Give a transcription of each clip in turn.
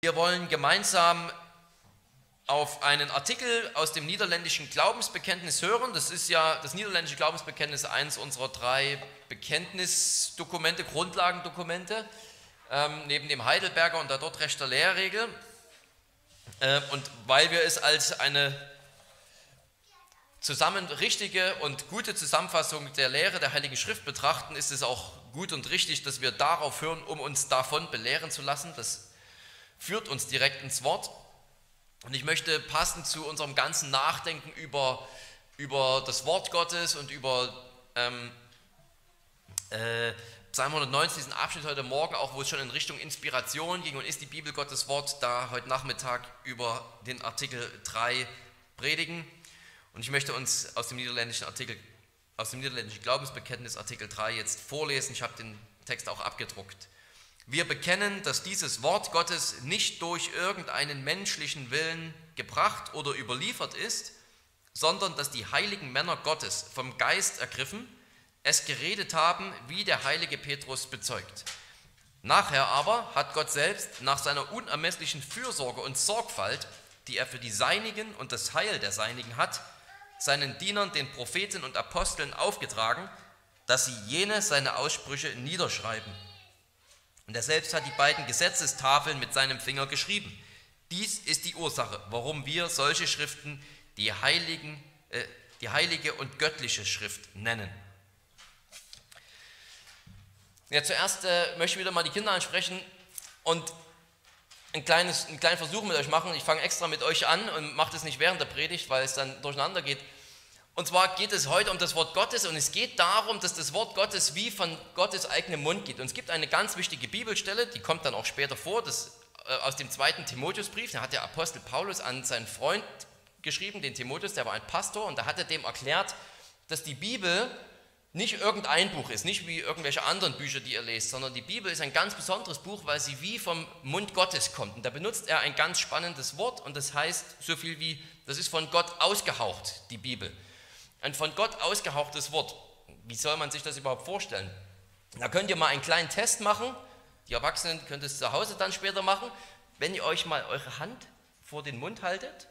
Wir wollen gemeinsam auf einen Artikel aus dem niederländischen Glaubensbekenntnis hören. Das ist ja das niederländische Glaubensbekenntnis eines unserer drei Bekenntnisdokumente, Grundlagendokumente, ähm, neben dem Heidelberger und der Dortrechter Lehrregel. Äh, und weil wir es als eine zusammen richtige und gute Zusammenfassung der Lehre der Heiligen Schrift betrachten, ist es auch gut und richtig, dass wir darauf hören, um uns davon belehren zu lassen. Das führt uns direkt ins Wort. Und ich möchte passend zu unserem ganzen Nachdenken über, über das Wort Gottes und über ähm, äh, Psalm 190, diesen Abschnitt heute Morgen, auch wo es schon in Richtung Inspiration ging und ist die Bibel Gottes Wort, da heute Nachmittag über den Artikel 3 predigen. Und ich möchte uns aus dem niederländischen Artikel, aus dem niederländischen Glaubensbekenntnis Artikel 3 jetzt vorlesen. Ich habe den Text auch abgedruckt. Wir bekennen, dass dieses Wort Gottes nicht durch irgendeinen menschlichen Willen gebracht oder überliefert ist, sondern dass die heiligen Männer Gottes vom Geist ergriffen, es geredet haben, wie der heilige Petrus bezeugt. Nachher aber hat Gott selbst nach seiner unermesslichen Fürsorge und Sorgfalt, die er für die Seinigen und das Heil der Seinigen hat, seinen Dienern, den Propheten und Aposteln aufgetragen, dass sie jene seine Aussprüche niederschreiben und er selbst hat die beiden Gesetzestafeln mit seinem Finger geschrieben. Dies ist die Ursache, warum wir solche Schriften die, Heiligen, äh, die heilige und göttliche Schrift nennen. Ja, zuerst äh, möchte ich wieder mal die Kinder ansprechen und ein kleines, einen kleinen Versuch mit euch machen. Ich fange extra mit euch an und mache das nicht während der Predigt, weil es dann durcheinander geht. Und zwar geht es heute um das Wort Gottes und es geht darum, dass das Wort Gottes wie von Gottes eigenem Mund geht. Und es gibt eine ganz wichtige Bibelstelle, die kommt dann auch später vor, das, äh, aus dem zweiten Timotheusbrief. Da hat der Apostel Paulus an seinen Freund geschrieben, den Timotheus, der war ein Pastor, und da hat er dem erklärt, dass die Bibel nicht irgendein Buch ist, nicht wie irgendwelche anderen Bücher, die ihr lest, sondern die Bibel ist ein ganz besonderes Buch, weil sie wie vom Mund Gottes kommt. Und da benutzt er ein ganz spannendes Wort und das heißt so viel wie, das ist von Gott ausgehaucht, die Bibel. Ein von Gott ausgehauchtes Wort. Wie soll man sich das überhaupt vorstellen? Da könnt ihr mal einen kleinen Test machen. Die Erwachsenen könnt es zu Hause dann später machen. Wenn ihr euch mal eure Hand vor den Mund haltet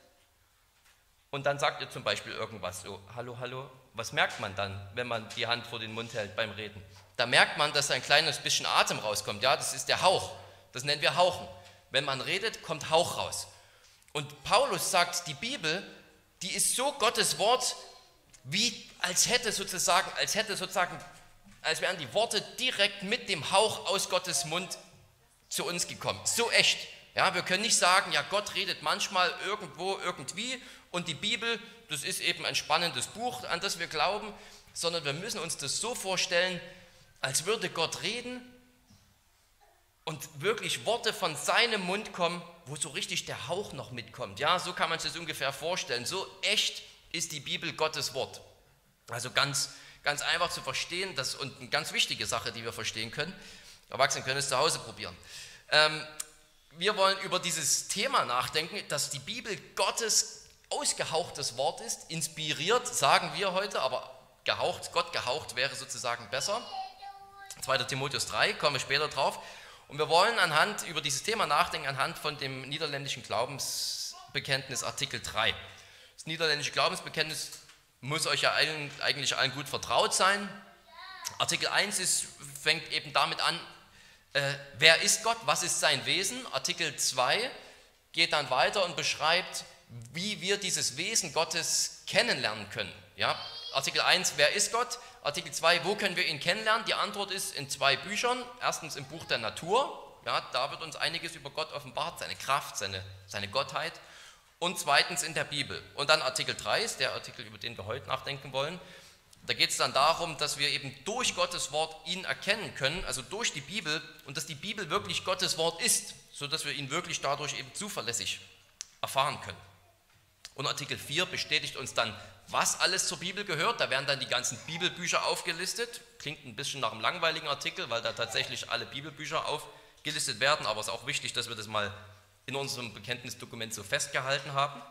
und dann sagt ihr zum Beispiel irgendwas so, hallo, hallo, was merkt man dann, wenn man die Hand vor den Mund hält beim Reden? Da merkt man, dass ein kleines bisschen Atem rauskommt. Ja, das ist der Hauch. Das nennen wir Hauchen. Wenn man redet, kommt Hauch raus. Und Paulus sagt, die Bibel, die ist so Gottes Wort, wie als hätte sozusagen, als hätte sozusagen, als wären die Worte direkt mit dem Hauch aus Gottes Mund zu uns gekommen. So echt. Ja, wir können nicht sagen, ja, Gott redet manchmal irgendwo, irgendwie und die Bibel, das ist eben ein spannendes Buch, an das wir glauben, sondern wir müssen uns das so vorstellen, als würde Gott reden und wirklich Worte von seinem Mund kommen, wo so richtig der Hauch noch mitkommt. Ja, so kann man sich das ungefähr vorstellen. So echt ist die Bibel Gottes Wort. Also ganz, ganz einfach zu verstehen das, und eine ganz wichtige Sache, die wir verstehen können. Erwachsene können es zu Hause probieren. Ähm, wir wollen über dieses Thema nachdenken, dass die Bibel Gottes ausgehauchtes Wort ist, inspiriert, sagen wir heute, aber gehaucht, Gott gehaucht wäre sozusagen besser. 2. Timotheus 3, kommen wir später drauf. Und wir wollen anhand über dieses Thema nachdenken, anhand von dem niederländischen Glaubensbekenntnis Artikel 3 niederländische Glaubensbekenntnis muss euch ja eigentlich allen gut vertraut sein. Artikel 1 ist, fängt eben damit an, äh, wer ist Gott, was ist sein Wesen. Artikel 2 geht dann weiter und beschreibt, wie wir dieses Wesen Gottes kennenlernen können. Ja? Artikel 1, wer ist Gott? Artikel 2, wo können wir ihn kennenlernen? Die Antwort ist in zwei Büchern. Erstens im Buch der Natur. Ja, da wird uns einiges über Gott offenbart, seine Kraft, seine, seine Gottheit und zweitens in der Bibel. Und dann Artikel 3 ist der Artikel, über den wir heute nachdenken wollen. Da geht es dann darum, dass wir eben durch Gottes Wort ihn erkennen können, also durch die Bibel, und dass die Bibel wirklich Gottes Wort ist, sodass wir ihn wirklich dadurch eben zuverlässig erfahren können. Und Artikel 4 bestätigt uns dann, was alles zur Bibel gehört. Da werden dann die ganzen Bibelbücher aufgelistet. Klingt ein bisschen nach einem langweiligen Artikel, weil da tatsächlich alle Bibelbücher aufgelistet werden, aber es ist auch wichtig, dass wir das mal in unserem Bekenntnisdokument so festgehalten haben.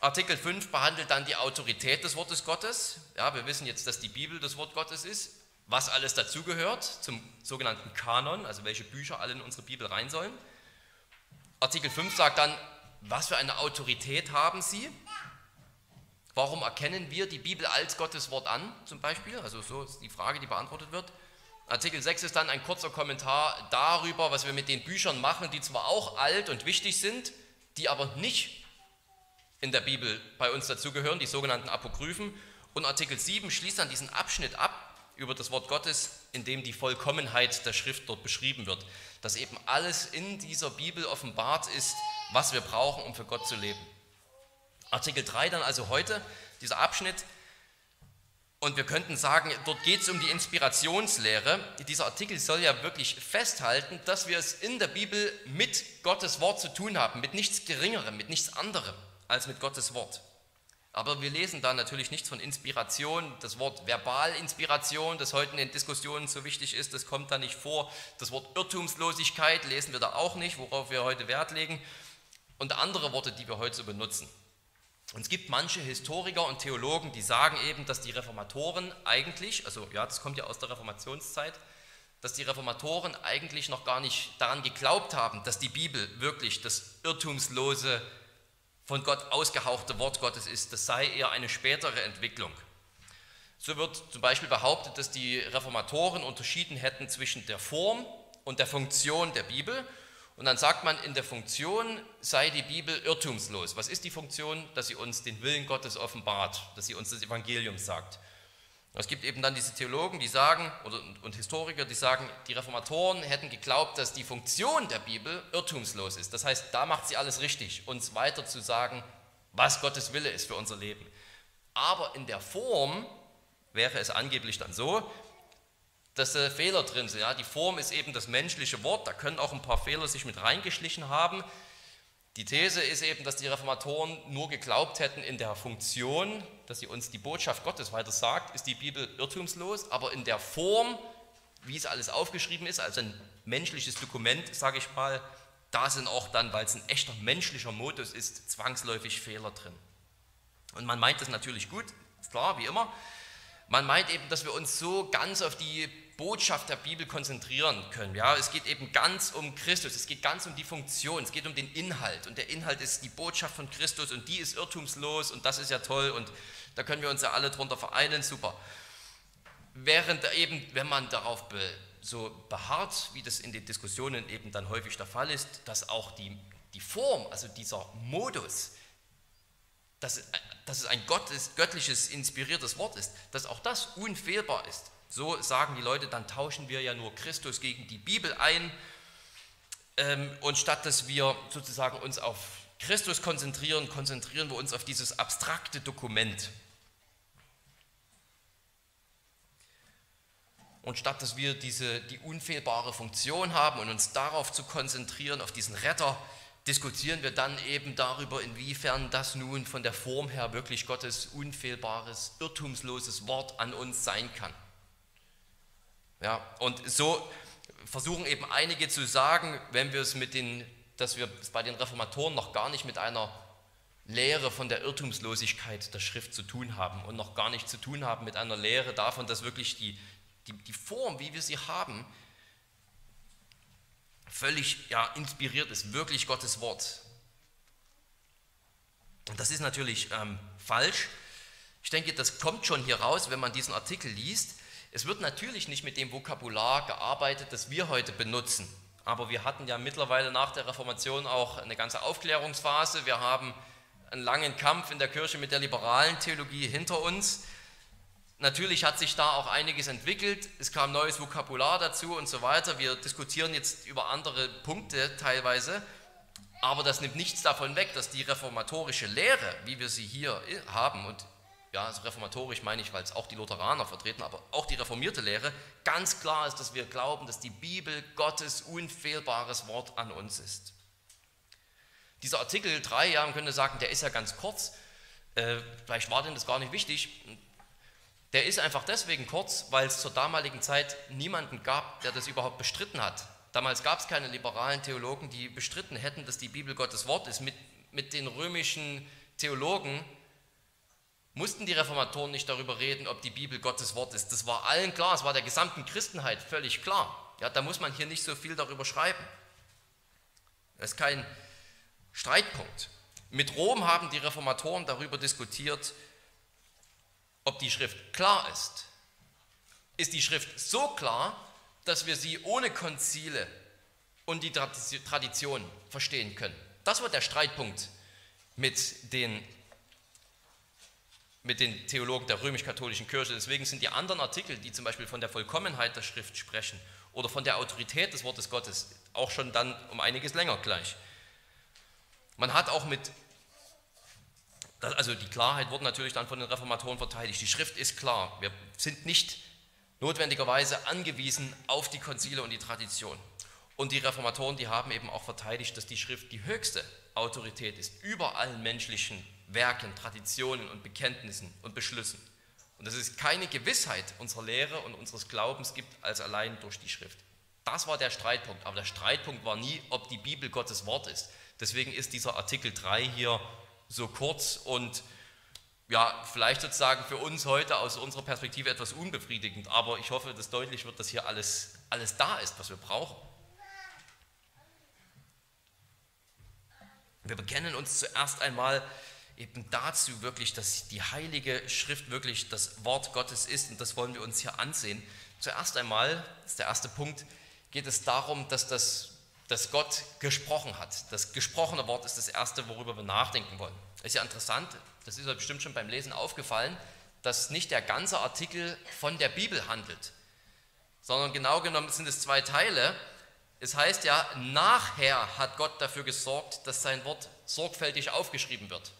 Artikel 5 behandelt dann die Autorität des Wortes Gottes. Ja, wir wissen jetzt, dass die Bibel das Wort Gottes ist. Was alles dazugehört zum sogenannten Kanon, also welche Bücher alle in unsere Bibel rein sollen. Artikel 5 sagt dann, was für eine Autorität haben sie? Warum erkennen wir die Bibel als Gottes Wort an, zum Beispiel? Also so ist die Frage, die beantwortet wird. Artikel 6 ist dann ein kurzer Kommentar darüber, was wir mit den Büchern machen, die zwar auch alt und wichtig sind, die aber nicht in der Bibel bei uns dazugehören, die sogenannten Apokryphen. Und Artikel 7 schließt dann diesen Abschnitt ab über das Wort Gottes, in dem die Vollkommenheit der Schrift dort beschrieben wird. Dass eben alles in dieser Bibel offenbart ist, was wir brauchen, um für Gott zu leben. Artikel 3 dann also heute, dieser Abschnitt. Und wir könnten sagen, dort geht es um die Inspirationslehre. Dieser Artikel soll ja wirklich festhalten, dass wir es in der Bibel mit Gottes Wort zu tun haben, mit nichts Geringerem, mit nichts anderem als mit Gottes Wort. Aber wir lesen da natürlich nichts von Inspiration. Das Wort Verbalinspiration, das heute in den Diskussionen so wichtig ist, das kommt da nicht vor. Das Wort Irrtumslosigkeit lesen wir da auch nicht, worauf wir heute Wert legen. Und andere Worte, die wir heute so benutzen. Und es gibt manche Historiker und Theologen, die sagen eben, dass die Reformatoren eigentlich, also ja, das kommt ja aus der Reformationszeit, dass die Reformatoren eigentlich noch gar nicht daran geglaubt haben, dass die Bibel wirklich das irrtumslose von Gott ausgehauchte Wort Gottes ist, das sei eher eine spätere Entwicklung. So wird zum Beispiel behauptet, dass die Reformatoren unterschieden hätten zwischen der Form und der Funktion der Bibel. Und dann sagt man, in der Funktion sei die Bibel irrtumslos. Was ist die Funktion? Dass sie uns den Willen Gottes offenbart, dass sie uns das Evangelium sagt. Es gibt eben dann diese Theologen, die sagen, und Historiker, die sagen, die Reformatoren hätten geglaubt, dass die Funktion der Bibel irrtumslos ist. Das heißt, da macht sie alles richtig, uns weiter zu sagen, was Gottes Wille ist für unser Leben. Aber in der Form wäre es angeblich dann so, dass äh, Fehler drin sind. Ja, die Form ist eben das menschliche Wort, da können auch ein paar Fehler sich mit reingeschlichen haben. Die These ist eben, dass die Reformatoren nur geglaubt hätten in der Funktion, dass sie uns die Botschaft Gottes weiter sagt, ist die Bibel irrtumslos, aber in der Form, wie es alles aufgeschrieben ist, also ein menschliches Dokument, sage ich mal, da sind auch dann, weil es ein echter menschlicher Modus ist, zwangsläufig Fehler drin. Und man meint das natürlich gut, ist klar, wie immer. Man meint eben, dass wir uns so ganz auf die Botschaft der Bibel konzentrieren können. Ja, es geht eben ganz um Christus, es geht ganz um die Funktion, es geht um den Inhalt. Und der Inhalt ist die Botschaft von Christus und die ist irrtumslos und das ist ja toll und da können wir uns ja alle drunter vereinen, super. Während eben, wenn man darauf be, so beharrt, wie das in den Diskussionen eben dann häufig der Fall ist, dass auch die, die Form, also dieser Modus, dass, dass es ein Gottes, göttliches, inspiriertes Wort ist, dass auch das unfehlbar ist. So sagen die Leute, dann tauschen wir ja nur Christus gegen die Bibel ein. Ähm, und statt dass wir sozusagen uns auf Christus konzentrieren, konzentrieren wir uns auf dieses abstrakte Dokument. Und statt dass wir diese, die unfehlbare Funktion haben und uns darauf zu konzentrieren, auf diesen Retter, diskutieren wir dann eben darüber, inwiefern das nun von der Form her wirklich Gottes unfehlbares, irrtumsloses Wort an uns sein kann. Ja, und so versuchen eben einige zu sagen, wenn wir es mit den, dass wir es bei den Reformatoren noch gar nicht mit einer Lehre von der Irrtumslosigkeit der Schrift zu tun haben und noch gar nicht zu tun haben mit einer Lehre davon, dass wirklich die, die, die Form, wie wir sie haben, völlig ja, inspiriert ist, wirklich Gottes Wort. Und das ist natürlich ähm, falsch. Ich denke, das kommt schon hier raus, wenn man diesen Artikel liest. Es wird natürlich nicht mit dem Vokabular gearbeitet, das wir heute benutzen. Aber wir hatten ja mittlerweile nach der Reformation auch eine ganze Aufklärungsphase. Wir haben einen langen Kampf in der Kirche mit der liberalen Theologie hinter uns. Natürlich hat sich da auch einiges entwickelt. Es kam neues Vokabular dazu und so weiter. Wir diskutieren jetzt über andere Punkte teilweise. Aber das nimmt nichts davon weg, dass die reformatorische Lehre, wie wir sie hier haben und ja, also reformatorisch meine ich, weil es auch die Lutheraner vertreten, aber auch die reformierte Lehre, ganz klar ist, dass wir glauben, dass die Bibel Gottes unfehlbares Wort an uns ist. Dieser Artikel 3, ja, man könnte sagen, der ist ja ganz kurz, äh, vielleicht war denn das gar nicht wichtig, der ist einfach deswegen kurz, weil es zur damaligen Zeit niemanden gab, der das überhaupt bestritten hat. Damals gab es keine liberalen Theologen, die bestritten hätten, dass die Bibel Gottes Wort ist. Mit, mit den römischen Theologen mussten die Reformatoren nicht darüber reden, ob die Bibel Gottes Wort ist. Das war allen klar, es war der gesamten Christenheit völlig klar. Ja, da muss man hier nicht so viel darüber schreiben. Es ist kein, Streitpunkt. Mit Rom haben die Reformatoren darüber diskutiert, ob die Schrift klar ist. Ist die Schrift so klar, dass wir sie ohne Konzile und die Tradition verstehen können? Das war der Streitpunkt mit den, mit den Theologen der römisch-katholischen Kirche. Deswegen sind die anderen Artikel, die zum Beispiel von der Vollkommenheit der Schrift sprechen oder von der Autorität des Wortes Gottes, auch schon dann um einiges länger gleich. Man hat auch mit, also die Klarheit wurde natürlich dann von den Reformatoren verteidigt. Die Schrift ist klar. Wir sind nicht notwendigerweise angewiesen auf die Konzile und die Tradition. Und die Reformatoren, die haben eben auch verteidigt, dass die Schrift die höchste Autorität ist über allen menschlichen Werken, Traditionen und Bekenntnissen und Beschlüssen. Und dass es keine Gewissheit unserer Lehre und unseres Glaubens gibt als allein durch die Schrift. Das war der Streitpunkt. Aber der Streitpunkt war nie, ob die Bibel Gottes Wort ist. Deswegen ist dieser Artikel 3 hier so kurz und ja, vielleicht sozusagen für uns heute aus unserer Perspektive etwas unbefriedigend. Aber ich hoffe, dass deutlich wird, dass hier alles, alles da ist, was wir brauchen. Wir bekennen uns zuerst einmal eben dazu wirklich, dass die Heilige Schrift wirklich das Wort Gottes ist und das wollen wir uns hier ansehen. Zuerst einmal, das ist der erste Punkt, geht es darum, dass, das, dass Gott gesprochen hat. Das gesprochene Wort ist das erste, worüber wir nachdenken wollen. Ist ja interessant, das ist euch bestimmt schon beim Lesen aufgefallen, dass nicht der ganze Artikel von der Bibel handelt, sondern genau genommen sind es zwei Teile. Es heißt ja, nachher hat Gott dafür gesorgt, dass sein Wort sorgfältig aufgeschrieben wird.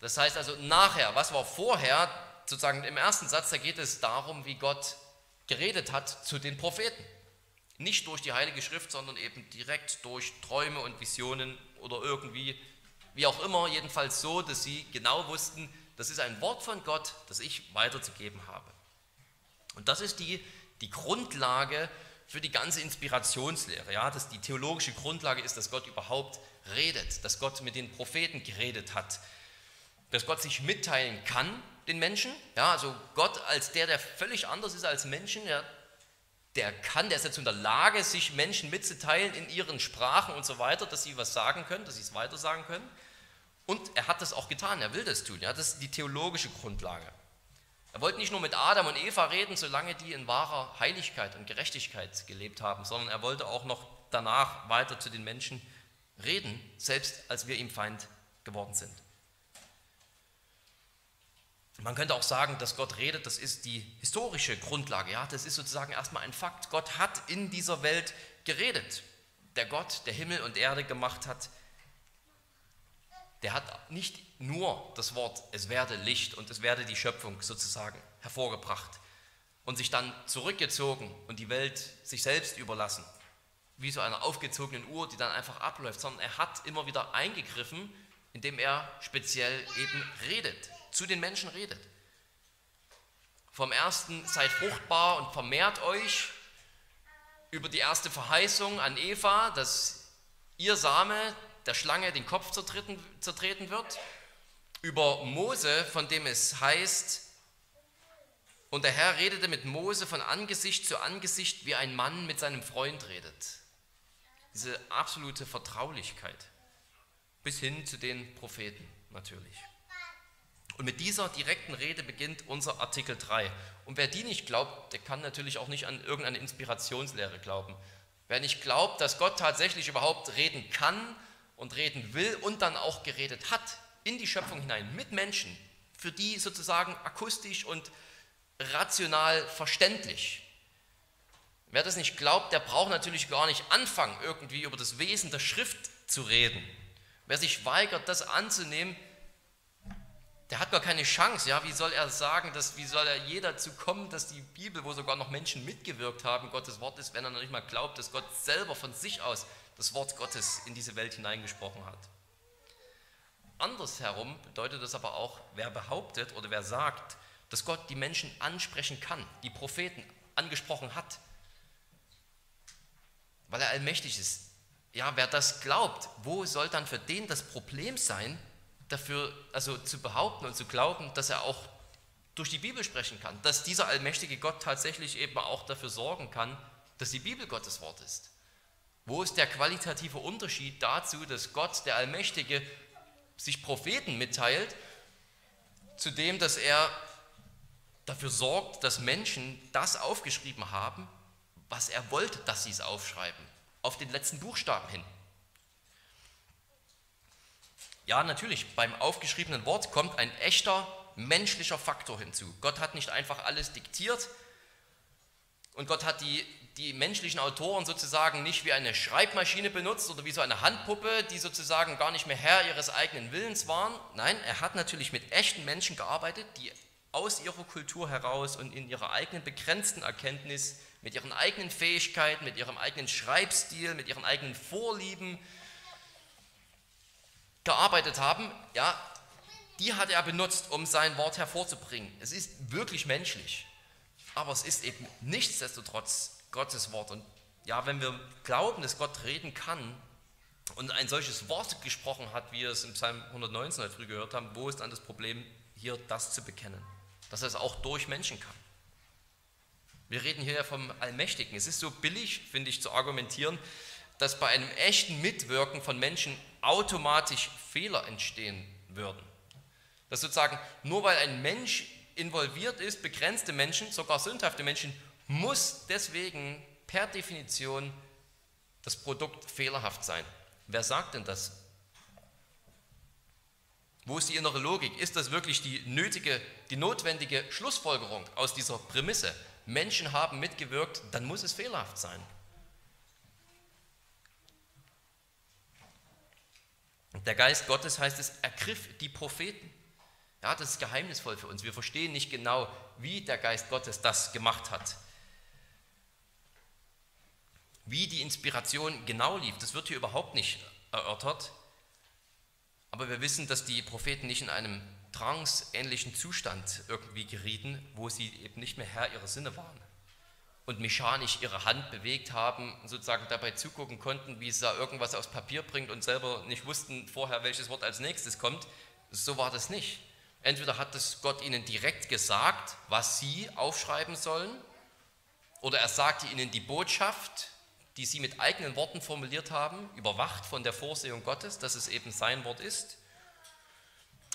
Das heißt also nachher, was war vorher, sozusagen im ersten Satz, da geht es darum, wie Gott geredet hat zu den Propheten. Nicht durch die Heilige Schrift, sondern eben direkt durch Träume und Visionen oder irgendwie, wie auch immer, jedenfalls so, dass sie genau wussten, das ist ein Wort von Gott, das ich weiterzugeben habe. Und das ist die, die Grundlage für die ganze Inspirationslehre. Ja, dass die theologische Grundlage ist, dass Gott überhaupt redet, dass Gott mit den Propheten geredet hat, dass Gott sich mitteilen kann den Menschen. Ja, also Gott als der, der völlig anders ist als Menschen, der, der kann, der ist jetzt in der Lage, sich Menschen mitzuteilen in ihren Sprachen und so weiter, dass sie was sagen können, dass sie es weiter sagen können. Und er hat das auch getan, er will das tun. Ja, das ist die theologische Grundlage. Er wollte nicht nur mit Adam und Eva reden, solange die in wahrer Heiligkeit und Gerechtigkeit gelebt haben, sondern er wollte auch noch danach weiter zu den Menschen reden, selbst als wir ihm Feind geworden sind. Man könnte auch sagen, dass Gott redet, das ist die historische Grundlage. Ja? Das ist sozusagen erstmal ein Fakt. Gott hat in dieser Welt geredet. Der Gott, der Himmel und Erde gemacht hat, der hat nicht nur das Wort, es werde Licht und es werde die Schöpfung sozusagen hervorgebracht und sich dann zurückgezogen und die Welt sich selbst überlassen, wie so einer aufgezogenen Uhr, die dann einfach abläuft, sondern er hat immer wieder eingegriffen, indem er speziell eben redet, zu den Menschen redet. Vom ersten seid fruchtbar und vermehrt euch, über die erste Verheißung an Eva, dass ihr Same der Schlange den Kopf zertreten, zertreten wird, über Mose, von dem es heißt, und der Herr redete mit Mose von Angesicht zu Angesicht, wie ein Mann mit seinem Freund redet. Diese absolute Vertraulichkeit, bis hin zu den Propheten natürlich. Und mit dieser direkten Rede beginnt unser Artikel 3. Und wer die nicht glaubt, der kann natürlich auch nicht an irgendeine Inspirationslehre glauben. Wer nicht glaubt, dass Gott tatsächlich überhaupt reden kann und reden will und dann auch geredet hat in die Schöpfung hinein mit Menschen, für die sozusagen akustisch und rational verständlich. Wer das nicht glaubt, der braucht natürlich gar nicht anfangen, irgendwie über das Wesen der Schrift zu reden. Wer sich weigert, das anzunehmen, der hat gar keine Chance. Ja, wie soll er sagen, dass, wie soll er je dazu kommen, dass die Bibel, wo sogar noch Menschen mitgewirkt haben, Gottes Wort ist, wenn er noch nicht mal glaubt, dass Gott selber von sich aus das Wort Gottes in diese Welt hineingesprochen hat. Andersherum bedeutet das aber auch, wer behauptet oder wer sagt, dass Gott die Menschen ansprechen kann, die Propheten angesprochen hat, weil er allmächtig ist. Ja, wer das glaubt, wo soll dann für den das Problem sein, dafür also zu behaupten und zu glauben, dass er auch durch die Bibel sprechen kann, dass dieser allmächtige Gott tatsächlich eben auch dafür sorgen kann, dass die Bibel Gottes Wort ist. Wo ist der qualitative Unterschied dazu, dass Gott, der Allmächtige, sich Propheten mitteilt, zu dem, dass er dafür sorgt, dass Menschen das aufgeschrieben haben, was er wollte, dass sie es aufschreiben, auf den letzten Buchstaben hin. Ja, natürlich, beim aufgeschriebenen Wort kommt ein echter menschlicher Faktor hinzu. Gott hat nicht einfach alles diktiert und Gott hat die, die menschlichen Autoren sozusagen nicht wie eine Schreibmaschine benutzt oder wie so eine Handpuppe, die sozusagen gar nicht mehr Herr ihres eigenen Willens waren. Nein, er hat natürlich mit echten Menschen gearbeitet, die aus ihrer Kultur heraus und in ihrer eigenen begrenzten Erkenntnis, mit ihren eigenen Fähigkeiten, mit ihrem eigenen Schreibstil, mit ihren eigenen Vorlieben gearbeitet haben, ja, die hat er benutzt, um sein Wort hervorzubringen. Es ist wirklich menschlich, aber es ist eben nichtsdestotrotz Gottes Wort. Und ja, wenn wir glauben, dass Gott reden kann und ein solches Wort gesprochen hat, wie wir es im Psalm 119 heute früh gehört haben, wo ist dann das Problem, hier das zu bekennen? dass er es auch durch Menschen kann. Wir reden hier ja vom Allmächtigen. Es ist so billig, finde ich, zu argumentieren, dass bei einem echten Mitwirken von Menschen automatisch Fehler entstehen würden. Dass sozusagen nur weil ein Mensch involviert ist, begrenzte Menschen, sogar sündhafte Menschen, muss deswegen per Definition das Produkt fehlerhaft sein. Wer sagt denn das? Wo ist die innere Logik? Ist das wirklich die nötige, die notwendige Schlussfolgerung aus dieser Prämisse? Menschen haben mitgewirkt, dann muss es fehlerhaft sein. Der Geist Gottes heißt es, ergriff die Propheten. Ja, das ist geheimnisvoll für uns. Wir verstehen nicht genau, wie der Geist Gottes das gemacht hat. Wie die Inspiration genau lief, das wird hier überhaupt nicht erörtert. Aber wir wissen, dass die Propheten nicht in einem trance-ähnlichen Zustand irgendwie gerieten, wo sie eben nicht mehr Herr ihrer Sinne waren und mechanisch ihre Hand bewegt haben, sozusagen dabei zugucken konnten, wie es da irgendwas aufs Papier bringt und selber nicht wussten vorher, welches Wort als nächstes kommt. So war das nicht. Entweder hat es Gott ihnen direkt gesagt, was sie aufschreiben sollen, oder er sagte ihnen die Botschaft, die sie mit eigenen Worten formuliert haben, überwacht von der Vorsehung Gottes, dass es eben sein Wort ist.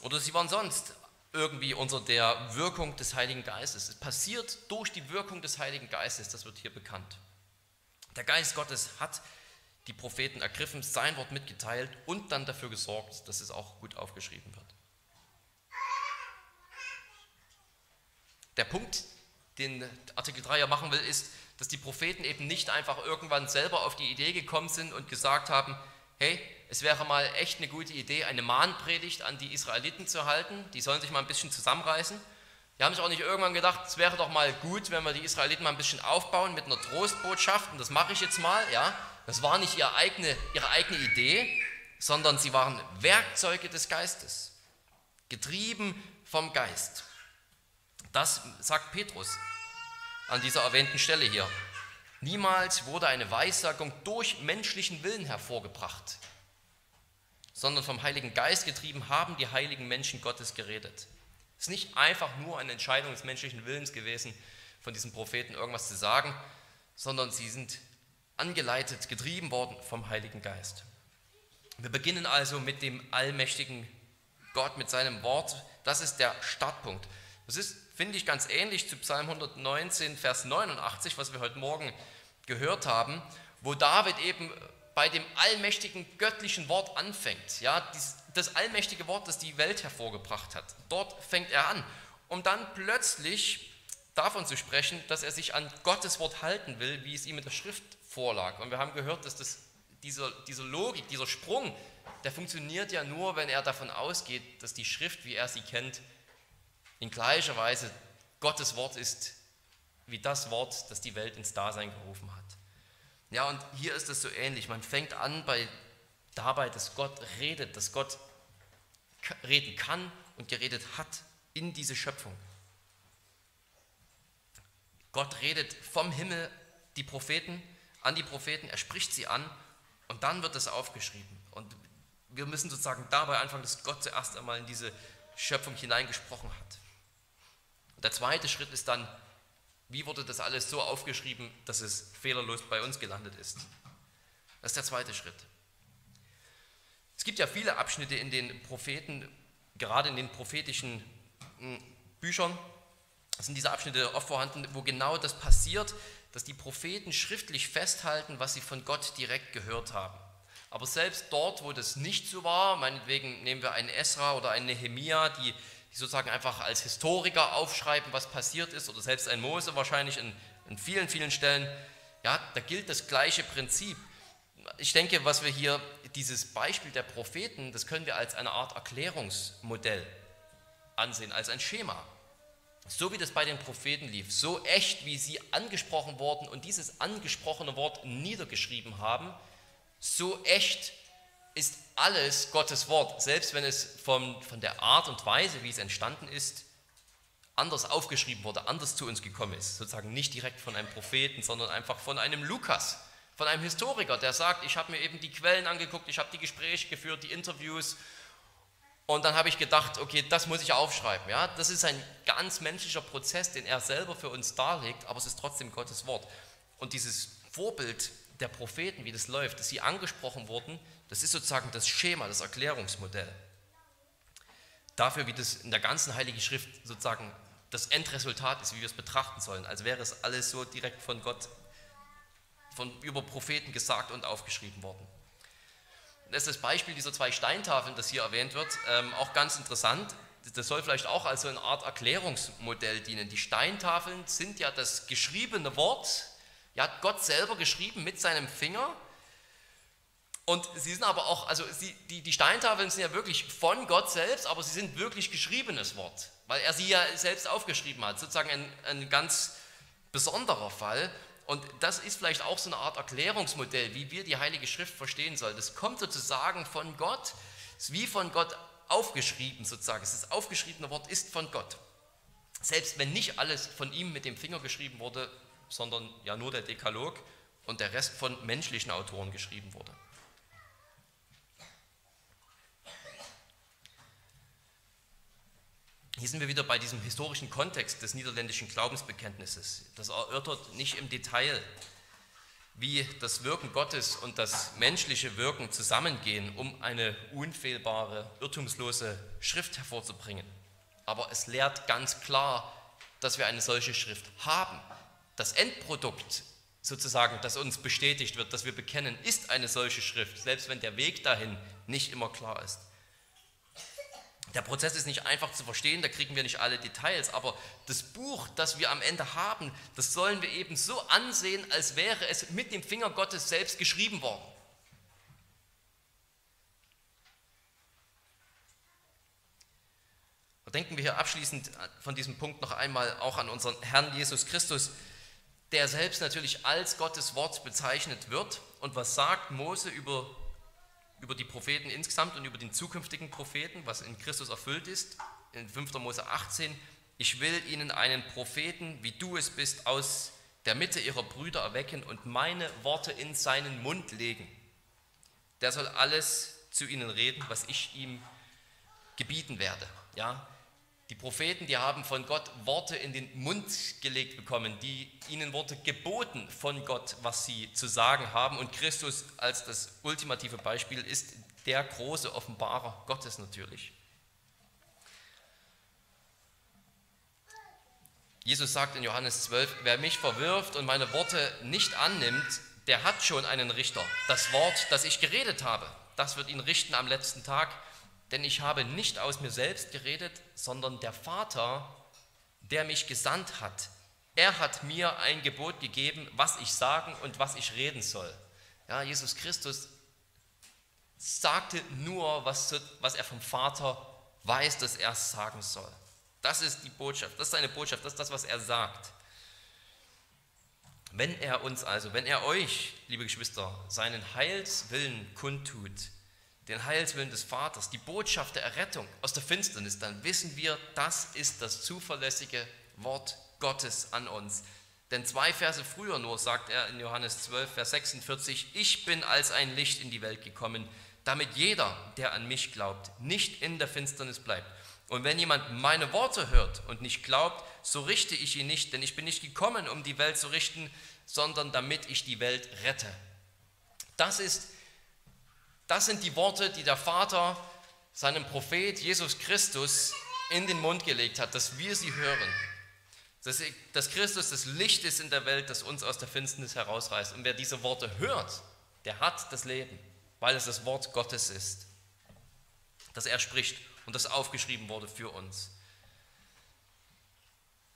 Oder sie waren sonst irgendwie unter der Wirkung des Heiligen Geistes. Es passiert durch die Wirkung des Heiligen Geistes, das wird hier bekannt. Der Geist Gottes hat die Propheten ergriffen, sein Wort mitgeteilt und dann dafür gesorgt, dass es auch gut aufgeschrieben wird. Der Punkt, den Artikel 3 ja machen will, ist, dass die Propheten eben nicht einfach irgendwann selber auf die Idee gekommen sind und gesagt haben, hey, es wäre mal echt eine gute Idee, eine Mahnpredigt an die Israeliten zu halten, die sollen sich mal ein bisschen zusammenreißen. Die haben sich auch nicht irgendwann gedacht, es wäre doch mal gut, wenn wir die Israeliten mal ein bisschen aufbauen mit einer Trostbotschaft und das mache ich jetzt mal, ja. Das war nicht ihre eigene, ihre eigene Idee, sondern sie waren Werkzeuge des Geistes, getrieben vom Geist. Das sagt Petrus an dieser erwähnten Stelle hier. Niemals wurde eine Weissagung durch menschlichen Willen hervorgebracht, sondern vom Heiligen Geist getrieben haben die heiligen Menschen Gottes geredet. Es ist nicht einfach nur eine Entscheidung des menschlichen Willens gewesen, von diesen Propheten irgendwas zu sagen, sondern sie sind angeleitet, getrieben worden vom Heiligen Geist. Wir beginnen also mit dem allmächtigen Gott, mit seinem Wort. Das ist der Startpunkt. Das ist finde ich ganz ähnlich zu Psalm 119, Vers 89, was wir heute Morgen gehört haben, wo David eben bei dem allmächtigen göttlichen Wort anfängt. Ja, das allmächtige Wort, das die Welt hervorgebracht hat. Dort fängt er an, um dann plötzlich davon zu sprechen, dass er sich an Gottes Wort halten will, wie es ihm in der Schrift vorlag. Und wir haben gehört, dass das, diese, diese Logik, dieser Sprung, der funktioniert ja nur, wenn er davon ausgeht, dass die Schrift, wie er sie kennt, in gleicher Weise Gottes Wort ist wie das Wort, das die Welt ins Dasein gerufen hat. Ja, und hier ist es so ähnlich. Man fängt an bei, dabei, dass Gott redet, dass Gott reden kann und geredet hat in diese Schöpfung. Gott redet vom Himmel die Propheten an die Propheten, er spricht sie an und dann wird es aufgeschrieben. Und wir müssen sozusagen dabei anfangen, dass Gott zuerst einmal in diese Schöpfung hineingesprochen hat. Der zweite Schritt ist dann, wie wurde das alles so aufgeschrieben, dass es fehlerlos bei uns gelandet ist. Das ist der zweite Schritt. Es gibt ja viele Abschnitte in den Propheten, gerade in den prophetischen hm, Büchern, sind diese Abschnitte oft vorhanden, wo genau das passiert, dass die Propheten schriftlich festhalten, was sie von Gott direkt gehört haben. Aber selbst dort, wo das nicht so war, meinetwegen nehmen wir einen Esra oder einen Nehemia, die, die sozusagen einfach als Historiker aufschreiben, was passiert ist, oder selbst ein Mose wahrscheinlich in, in vielen, vielen Stellen, ja, da gilt das gleiche Prinzip. Ich denke, was wir hier, dieses Beispiel der Propheten, das können wir als eine Art Erklärungsmodell ansehen, als ein Schema. So wie das bei den Propheten lief, so echt, wie sie angesprochen wurden und dieses angesprochene Wort niedergeschrieben haben, so echt ist alles Gottes Wort, selbst wenn es von, von der Art und Weise, wie es entstanden ist, anders aufgeschrieben wurde, anders zu uns gekommen ist. Sozusagen nicht direkt von einem Propheten, sondern einfach von einem Lukas, von einem Historiker, der sagt, ich habe mir eben die Quellen angeguckt, ich habe die Gespräche geführt, die Interviews und dann habe ich gedacht, okay, das muss ich aufschreiben. Ja, das ist ein ganz menschlicher Prozess, den er selber für uns darlegt, aber es ist trotzdem Gottes Wort. Und dieses Vorbild der Propheten, wie das läuft, dass sie angesprochen wurden, das ist sozusagen das Schema, das Erklärungsmodell. Dafür, wie das in der ganzen Heiligen Schrift sozusagen das Endresultat ist, wie wir es betrachten sollen, als wäre es alles so direkt von Gott, von über Propheten gesagt und aufgeschrieben worden. Das ist das Beispiel dieser zwei Steintafeln, das hier erwähnt wird, ähm, auch ganz interessant. Das soll vielleicht auch als so eine Art Erklärungsmodell dienen. Die Steintafeln sind ja das geschriebene Wort, ja, Gott selber geschrieben mit seinem Finger. Und sie sind aber auch, also sie, die, die Steintafeln sind ja wirklich von Gott selbst, aber sie sind wirklich geschriebenes Wort, weil er sie ja selbst aufgeschrieben hat. Sozusagen ein, ein ganz besonderer Fall. Und das ist vielleicht auch so eine Art Erklärungsmodell, wie wir die Heilige Schrift verstehen sollen. Das kommt sozusagen von Gott, ist wie von Gott aufgeschrieben sozusagen. Das aufgeschriebene Wort ist von Gott. Selbst wenn nicht alles von ihm mit dem Finger geschrieben wurde, sondern ja nur der Dekalog und der Rest von menschlichen Autoren geschrieben wurde. Hier sind wir wieder bei diesem historischen Kontext des niederländischen Glaubensbekenntnisses. Das erörtert nicht im Detail, wie das Wirken Gottes und das menschliche Wirken zusammengehen, um eine unfehlbare, irrtumslose Schrift hervorzubringen. Aber es lehrt ganz klar, dass wir eine solche Schrift haben. Das Endprodukt sozusagen, das uns bestätigt wird, dass wir bekennen, ist eine solche Schrift, selbst wenn der Weg dahin nicht immer klar ist. Der Prozess ist nicht einfach zu verstehen, da kriegen wir nicht alle Details, aber das Buch, das wir am Ende haben, das sollen wir eben so ansehen, als wäre es mit dem Finger Gottes selbst geschrieben worden. denken wir hier abschließend von diesem Punkt noch einmal auch an unseren Herrn Jesus Christus, der selbst natürlich als Gottes Wort bezeichnet wird. Und was sagt Mose über über die Propheten insgesamt und über den zukünftigen Propheten, was in Christus erfüllt ist. In 5. Mose 18, ich will ihnen einen Propheten, wie du es bist, aus der Mitte ihrer Brüder erwecken und meine Worte in seinen Mund legen. Der soll alles zu ihnen reden, was ich ihm gebieten werde. Ja, die Propheten, die haben von Gott Worte in den Mund gelegt bekommen, die ihnen Worte geboten von Gott, was sie zu sagen haben. Und Christus als das ultimative Beispiel ist der große Offenbarer Gottes natürlich. Jesus sagt in Johannes 12, wer mich verwirft und meine Worte nicht annimmt, der hat schon einen Richter. Das Wort, das ich geredet habe, das wird ihn richten am letzten Tag denn ich habe nicht aus mir selbst geredet, sondern der Vater, der mich gesandt hat, er hat mir ein Gebot gegeben, was ich sagen und was ich reden soll. Ja, Jesus Christus sagte nur, was, was er vom Vater weiß, dass er sagen soll. Das ist die Botschaft, das ist seine Botschaft, das ist das, was er sagt. Wenn er uns also, wenn er euch, liebe Geschwister, seinen Heilswillen kundtut, den Heilswillen des Vaters, die Botschaft der Errettung aus der Finsternis, dann wissen wir, das ist das zuverlässige Wort Gottes an uns. Denn zwei Verse früher nur sagt er in Johannes 12, Vers 46, ich bin als ein Licht in die Welt gekommen, damit jeder, der an mich glaubt, nicht in der Finsternis bleibt. Und wenn jemand meine Worte hört und nicht glaubt, so richte ich ihn nicht, denn ich bin nicht gekommen, um die Welt zu richten, sondern damit ich die Welt rette. Das, ist, das sind die Worte, die der Vater seinem Prophet Jesus Christus in den Mund gelegt hat, dass wir sie hören. Dass, dass Christus das Licht ist in der Welt, das uns aus der Finsternis herausreißt. Und wer diese Worte hört, der hat das Leben, weil es das Wort Gottes ist, das er spricht und das aufgeschrieben wurde für uns.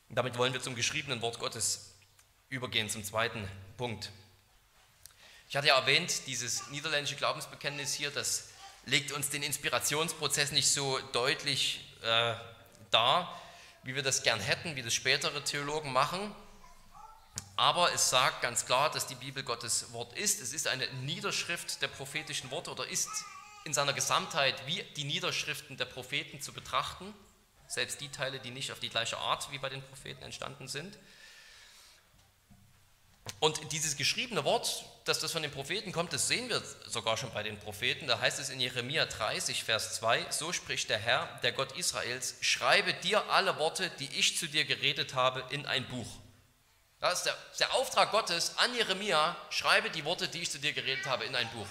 Damit wollen wir zum geschriebenen Wort Gottes übergehen, zum zweiten Punkt. Ich hatte ja erwähnt, dieses niederländische Glaubensbekenntnis hier, das legt uns den Inspirationsprozess nicht so deutlich äh, dar, wie wir das gern hätten, wie das spätere Theologen machen. Aber es sagt ganz klar, dass die Bibel Gottes Wort ist. Es ist eine Niederschrift der prophetischen Worte oder ist in seiner Gesamtheit wie die Niederschriften der Propheten zu betrachten, selbst die Teile, die nicht auf die gleiche Art wie bei den Propheten entstanden sind. Und dieses geschriebene Wort, dass das von den Propheten kommt, das sehen wir sogar schon bei den Propheten. Da heißt es in Jeremia 30, Vers 2, so spricht der Herr, der Gott Israels, schreibe dir alle Worte, die ich zu dir geredet habe, in ein Buch. Das ist der, der Auftrag Gottes an Jeremia, schreibe die Worte, die ich zu dir geredet habe, in ein Buch.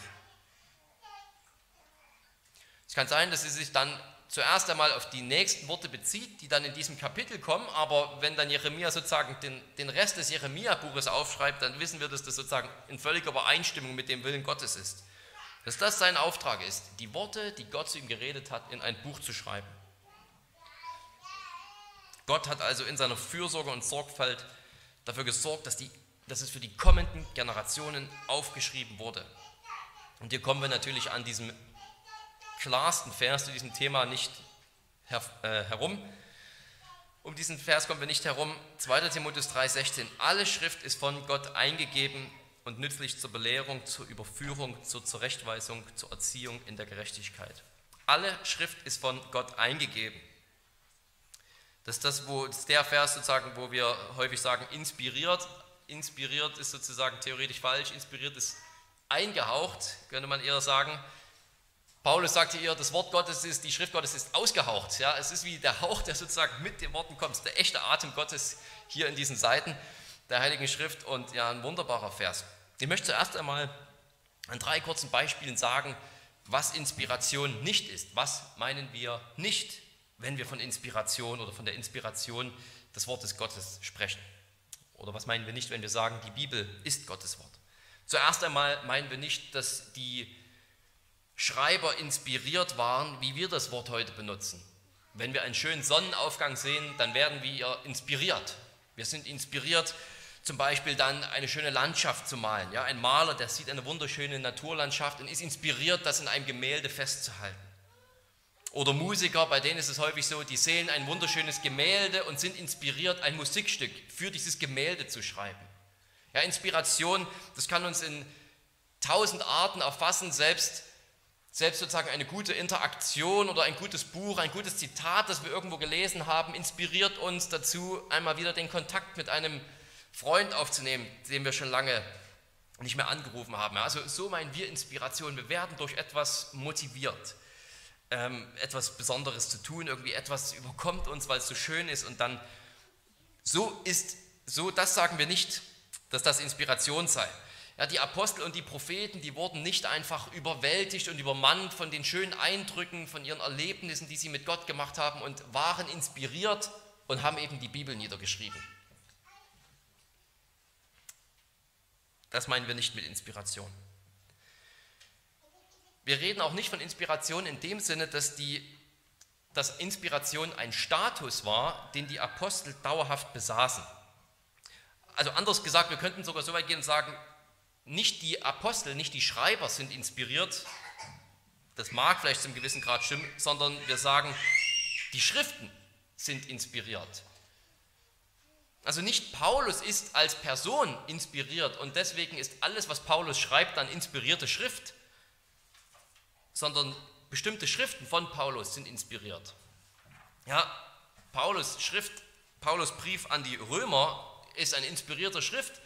Es kann sein, dass sie sich dann zuerst einmal auf die nächsten Worte bezieht, die dann in diesem Kapitel kommen, aber wenn dann Jeremia sozusagen den, den Rest des Jeremia-Buches aufschreibt, dann wissen wir, dass das sozusagen in völliger Übereinstimmung mit dem Willen Gottes ist. Dass das sein Auftrag ist, die Worte, die Gott zu ihm geredet hat, in ein Buch zu schreiben. Gott hat also in seiner Fürsorge und Sorgfalt dafür gesorgt, dass, die, dass es für die kommenden Generationen aufgeschrieben wurde. Und hier kommen wir natürlich an diesem klarsten Vers zu diesem Thema nicht her, äh, herum. Um diesen Vers kommen wir nicht herum. 2. Timotheus 3,16. Alle Schrift ist von Gott eingegeben und nützlich zur Belehrung, zur Überführung, zur Zurechtweisung, zur Erziehung in der Gerechtigkeit. Alle Schrift ist von Gott eingegeben. Das ist das, wo das der Vers sozusagen, wo wir häufig sagen, inspiriert. Inspiriert ist sozusagen theoretisch falsch, inspiriert ist eingehaucht, könnte man eher sagen. Paulus sagte ihr, das Wort Gottes ist, die Schrift Gottes ist ausgehaucht. Ja, es ist wie der Hauch, der sozusagen mit den Worten kommt. Der echte Atem Gottes hier in diesen Seiten der Heiligen Schrift und ja, ein wunderbarer Vers. Ich möchte zuerst einmal an drei kurzen Beispielen sagen, was Inspiration nicht ist. Was meinen wir nicht, wenn wir von Inspiration oder von der Inspiration des Wortes Gottes sprechen? Oder was meinen wir nicht, wenn wir sagen, die Bibel ist Gottes Wort? Zuerst einmal meinen wir nicht, dass die Schreiber inspiriert waren, wie wir das Wort heute benutzen. Wenn wir einen schönen Sonnenaufgang sehen, dann werden wir inspiriert. Wir sind inspiriert, zum Beispiel dann eine schöne Landschaft zu malen. Ja, ein Maler, der sieht eine wunderschöne Naturlandschaft und ist inspiriert, das in einem Gemälde festzuhalten. Oder Musiker, bei denen ist es häufig so, die sehen ein wunderschönes Gemälde und sind inspiriert, ein Musikstück für dieses Gemälde zu schreiben. Ja, Inspiration, das kann uns in tausend Arten erfassen, selbst selbst sozusagen eine gute Interaktion oder ein gutes Buch, ein gutes Zitat, das wir irgendwo gelesen haben, inspiriert uns dazu, einmal wieder den Kontakt mit einem Freund aufzunehmen, den wir schon lange nicht mehr angerufen haben. Also so meinen wir Inspiration. Wir werden durch etwas motiviert, ähm, etwas Besonderes zu tun, irgendwie etwas überkommt uns, weil es so schön ist und dann so ist, so das sagen wir nicht, dass das Inspiration sei. Ja, die Apostel und die Propheten, die wurden nicht einfach überwältigt und übermannt von den schönen Eindrücken, von ihren Erlebnissen, die sie mit Gott gemacht haben und waren inspiriert und haben eben die Bibel niedergeschrieben. Das meinen wir nicht mit Inspiration. Wir reden auch nicht von Inspiration in dem Sinne, dass, die, dass Inspiration ein Status war, den die Apostel dauerhaft besaßen. Also anders gesagt, wir könnten sogar so weit gehen und sagen, nicht die Apostel, nicht die Schreiber sind inspiriert, das mag vielleicht zum gewissen Grad stimmen, sondern wir sagen, die Schriften sind inspiriert. Also nicht Paulus ist als Person inspiriert und deswegen ist alles, was Paulus schreibt, dann inspirierte Schrift, sondern bestimmte Schriften von Paulus sind inspiriert. Ja, Paulus Schrift, Paulus Brief an die Römer ist eine inspirierte Schrift,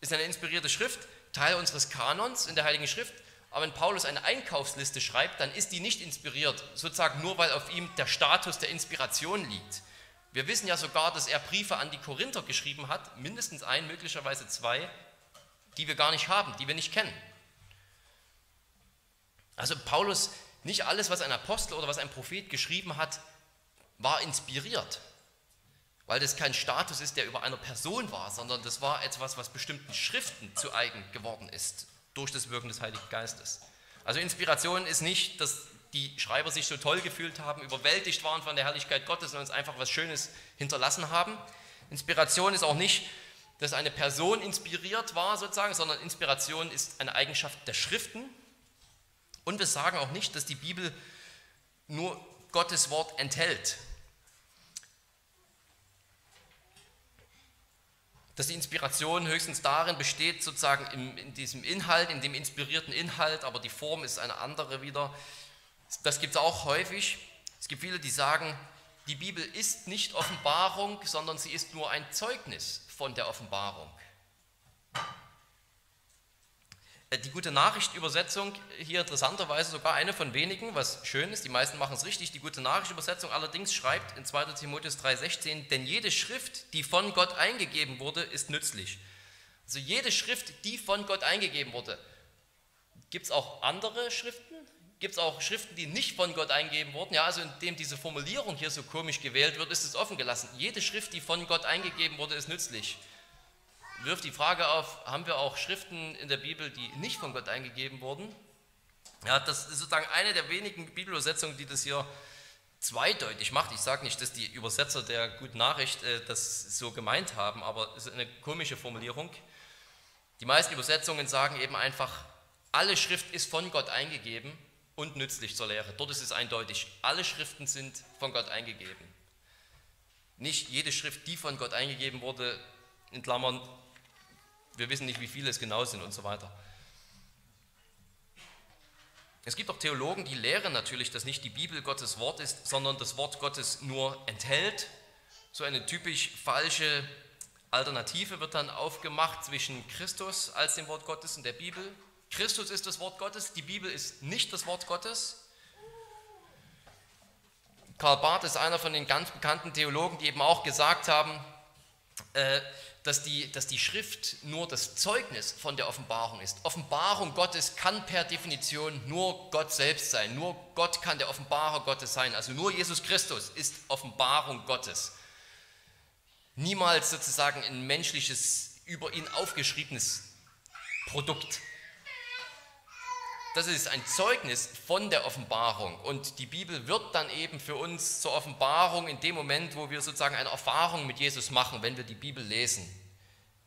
ist eine inspirierte Schrift, Teil unseres Kanons in der Heiligen Schrift. Aber wenn Paulus eine Einkaufsliste schreibt, dann ist die nicht inspiriert, sozusagen nur weil auf ihm der Status der Inspiration liegt. Wir wissen ja sogar, dass er Briefe an die Korinther geschrieben hat, mindestens ein, möglicherweise zwei, die wir gar nicht haben, die wir nicht kennen. Also Paulus, nicht alles, was ein Apostel oder was ein Prophet geschrieben hat, war inspiriert, weil das kein Status ist, der über einer Person war, sondern das war etwas, was bestimmten Schriften zu eigen geworden ist durch das Wirken des Heiligen Geistes. Also Inspiration ist nicht, dass die Schreiber sich so toll gefühlt haben, überwältigt waren von der Herrlichkeit Gottes und uns einfach was Schönes hinterlassen haben. Inspiration ist auch nicht, dass eine Person inspiriert war sozusagen, sondern Inspiration ist eine Eigenschaft der Schriften. Und wir sagen auch nicht, dass die Bibel nur Gottes Wort enthält. Dass die Inspiration höchstens darin besteht, sozusagen in, in diesem Inhalt, in dem inspirierten Inhalt, aber die Form ist eine andere wieder. Das gibt es auch häufig. Es gibt viele, die sagen, die Bibel ist nicht Offenbarung, sondern sie ist nur ein Zeugnis von der Offenbarung. Äh, die gute Nachricht-Übersetzung, hier interessanterweise sogar eine von wenigen, was schön ist, die meisten machen es richtig. Die gute Nachricht-Übersetzung allerdings schreibt in 2. Timotheus 3,16: Denn jede Schrift, die von Gott eingegeben wurde, ist nützlich. Also jede Schrift, die von Gott eingegeben wurde. Gibt es auch andere Schriften? Gibt es auch Schriften, die nicht von Gott eingegeben wurden? Ja, also indem diese Formulierung hier so komisch gewählt wird, ist es offen gelassen. Jede Schrift, die von Gott eingegeben wurde, ist nützlich. Wirft die Frage auf, haben wir auch Schriften in der Bibel, die nicht von Gott eingegeben wurden? Ja, das ist sozusagen eine der wenigen Bibelübersetzungen, die das hier zweideutig macht. Ich sage nicht, dass die Übersetzer der Guten Nachricht äh, das so gemeint haben, aber es ist eine komische Formulierung. Die meisten Übersetzungen sagen eben einfach, alle Schrift ist von Gott eingegeben und nützlich zur Lehre. Dort ist es eindeutig, alle Schriften sind von Gott eingegeben. Nicht jede Schrift, die von Gott eingegeben wurde, in Klammern, wir wissen nicht, wie viele es genau sind und so weiter. Es gibt auch Theologen, die lehren natürlich, dass nicht die Bibel Gottes Wort ist, sondern das Wort Gottes nur enthält. So eine typisch falsche Alternative wird dann aufgemacht zwischen Christus als dem Wort Gottes und der Bibel. Christus ist das Wort Gottes, die Bibel ist nicht das Wort Gottes. Karl Barth ist einer von den ganz bekannten Theologen, die eben auch gesagt haben, äh, dass die, dass die Schrift nur das Zeugnis von der Offenbarung ist. Offenbarung Gottes kann per Definition nur Gott selbst sein. Nur Gott kann der Offenbarer Gottes sein. Also nur Jesus Christus ist Offenbarung Gottes. Niemals sozusagen ein menschliches, über ihn aufgeschriebenes Produkt das ist ein Zeugnis von der Offenbarung. Und die Bibel wird dann eben für uns zur Offenbarung in dem Moment, wo wir sozusagen eine Erfahrung mit Jesus machen, wenn wir die Bibel lesen.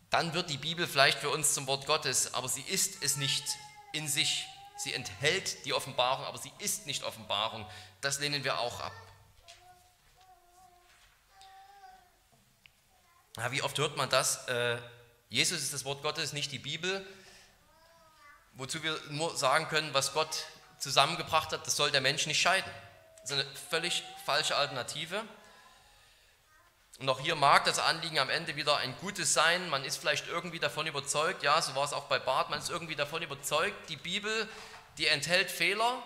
Dann wird die Bibel vielleicht für uns zum Wort Gottes, aber sie ist es nicht in sich. Sie enthält die Offenbarung, aber sie ist nicht Offenbarung. Das lehnen wir auch ab. Ja, wie oft hört man das? Äh, Jesus ist das Wort Gottes, nicht die Bibel wozu wir nur sagen können, was Gott zusammengebracht hat, das soll der Mensch nicht scheiden. Das ist eine völlig falsche Alternative. Und auch hier mag das Anliegen am Ende wieder ein gutes sein. Man ist vielleicht irgendwie davon überzeugt, ja, so war es auch bei Barth, man ist irgendwie davon überzeugt, die Bibel, die enthält Fehler,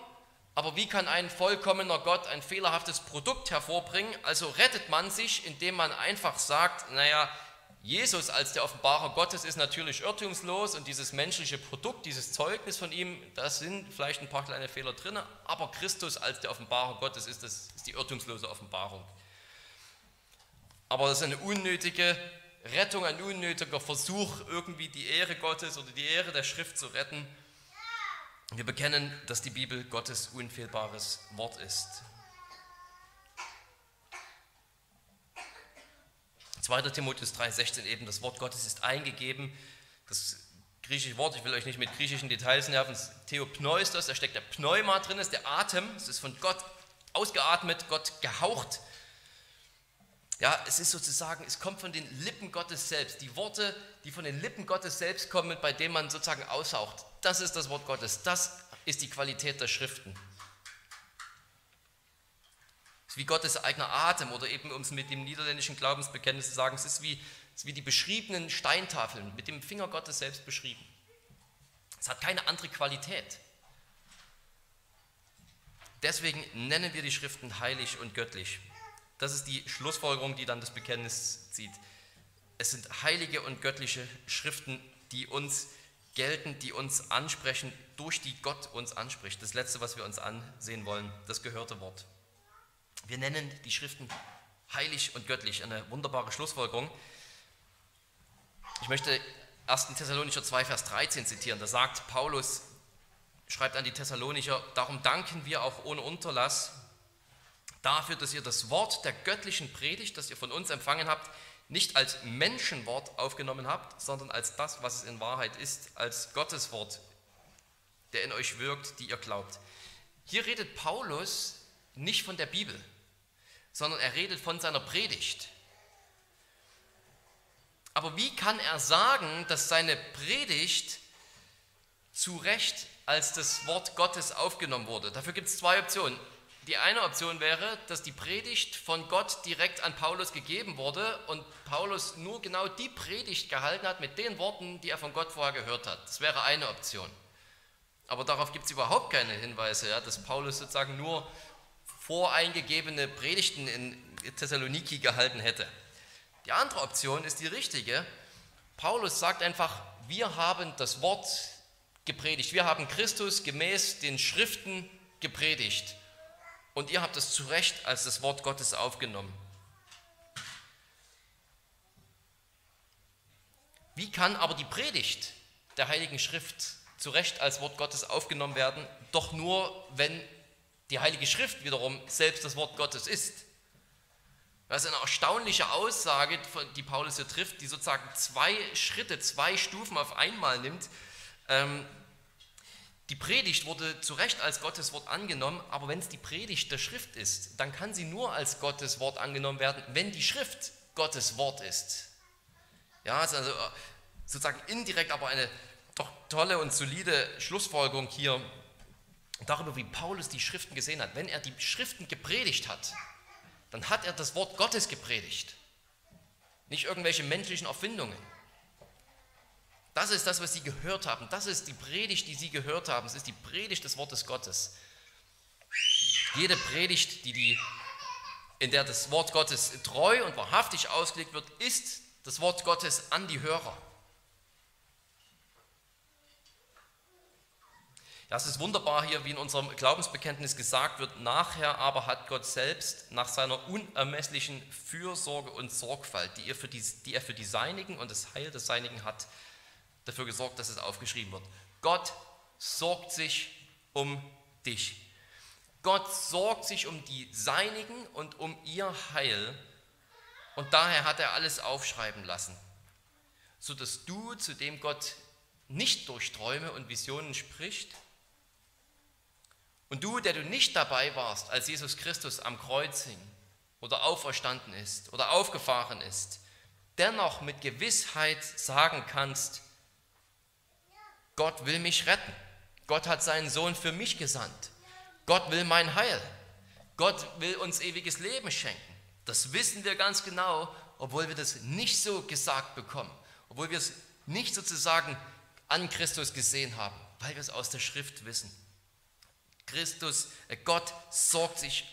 aber wie kann ein vollkommener Gott ein fehlerhaftes Produkt hervorbringen? Also rettet man sich, indem man einfach sagt, naja, Jesus als der Offenbarer Gottes ist natürlich irrtumslos und dieses menschliche Produkt, dieses Zeugnis von ihm, da sind vielleicht ein paar kleine Fehler drin, aber Christus als der Offenbarer Gottes ist, das, ist die irrtumslose Offenbarung. Aber das ist eine unnötige Rettung, ein unnötiger Versuch, irgendwie die Ehre Gottes oder die Ehre der Schrift zu retten. Wir bekennen, dass die Bibel Gottes unfehlbares Wort ist. 2. Timotheus 3,16 eben, das Wort Gottes ist eingegeben. Das griechische Wort, ich will euch nicht mit griechischen Details nerven, Theopneustos, da steckt der Pneuma drin, ist der Atem, es ist von Gott ausgeatmet, Gott gehaucht. Ja, es ist sozusagen, es kommt von den Lippen Gottes selbst. Die Worte, die von den Lippen Gottes selbst kommen, bei denen man sozusagen aushaucht, das ist das Wort Gottes, das ist die Qualität der Schriften wie Gottes eigener Atem oder eben, um es mit dem niederländischen Glaubensbekenntnis zu sagen, es ist wie, es ist wie die beschriebenen Steintafeln, mit dem Finger Gottes selbst beschrieben. Es hat keine andere Qualität. Deswegen nennen wir die Schriften heilig und göttlich. Das ist die Schlussfolgerung, die dann das Bekenntnis zieht. Es sind heilige und göttliche Schriften, die uns gelten, die uns ansprechen, durch die Gott uns anspricht. Das Letzte, was wir uns ansehen wollen, das gehörte Wort. Wir nennen die Schriften heilig und göttlich, eine wunderbare Schlussfolgerung. Ich möchte 1. Thessalonicher 2, Vers 13 zitieren. Da sagt Paulus, schreibt an die Thessalonicher, darum danken wir auch ohne Unterlass dafür, dass ihr das Wort der göttlichen Predigt, das ihr von uns empfangen habt, nicht als Menschenwort aufgenommen habt, sondern als das, was es in Wahrheit ist, als Gottes Wort, der in euch wirkt, die ihr glaubt. Hier redet Paulus nicht von der Bibel, sondern er redet von seiner Predigt. Aber wie kann er sagen, dass seine Predigt zu Recht als das Wort Gottes aufgenommen wurde? Dafür gibt es zwei Optionen. Die eine Option wäre, dass die Predigt von Gott direkt an Paulus gegeben wurde und Paulus nur genau die Predigt gehalten hat mit den Worten, die er von Gott vorher gehört hat. Das wäre eine Option. Aber darauf gibt es überhaupt keine Hinweise, ja, dass Paulus sozusagen nur voreingegebene Predigten in Thessaloniki gehalten hätte. Die andere Option ist die richtige. Paulus sagt einfach, wir haben das Wort gepredigt, wir haben Christus gemäß den Schriften gepredigt und ihr habt es zu Recht als das Wort Gottes aufgenommen. Wie kann aber die Predigt der Heiligen Schrift zu Recht als Wort Gottes aufgenommen werden? Doch nur, wenn die Heilige Schrift wiederum selbst das Wort Gottes ist. Das ist eine erstaunliche Aussage, die Paulus hier trifft, die sozusagen zwei Schritte, zwei Stufen auf einmal nimmt. Ähm, die Predigt wurde zu Recht als Gottes Wort angenommen, aber wenn es die Predigt der Schrift ist, dann kann sie nur als Gottes Wort angenommen werden, wenn die Schrift Gottes Wort ist. Ja, ist also äh, sozusagen indirekt, aber eine doch tolle und solide Schlussfolgerung hier darüber, wie Paulus die Schriften gesehen hat. Wenn er die Schriften gepredigt hat, dann hat er das Wort Gottes gepredigt, nicht irgendwelche menschlichen Erfindungen. Das ist das, was sie gehört haben. Das ist die Predigt, die sie gehört haben. Es ist die Predigt des Wortes Gottes. Jede Predigt, die die, in der das Wort Gottes treu und wahrhaftig ausgelegt wird, ist das Wort Gottes an die Hörer. Ja, es ist wunderbar hier, wie in unserem Glaubensbekenntnis gesagt wird, nachher aber hat Gott selbst nach seiner unermesslichen Fürsorge und Sorgfalt, die er für die, die er für die Seinigen und das Heil des Seinigen hat, dafür gesorgt, dass es aufgeschrieben wird. Gott sorgt sich um dich. Gott sorgt sich um die Seinigen und um ihr Heil. Und daher hat er alles aufschreiben lassen, sodass du, zu dem Gott nicht durch Träume und Visionen spricht, und du, der du nicht dabei warst, als Jesus Christus am Kreuz hing oder auferstanden ist oder aufgefahren ist, dennoch mit Gewissheit sagen kannst, Gott will mich retten. Gott hat seinen Sohn für mich gesandt. Gott will mein Heil. Gott will uns ewiges Leben schenken. Das wissen wir ganz genau, obwohl wir das nicht so gesagt bekommen, obwohl wir es nicht sozusagen an Christus gesehen haben, weil wir es aus der Schrift wissen. Christus, äh, Gott sorgt sich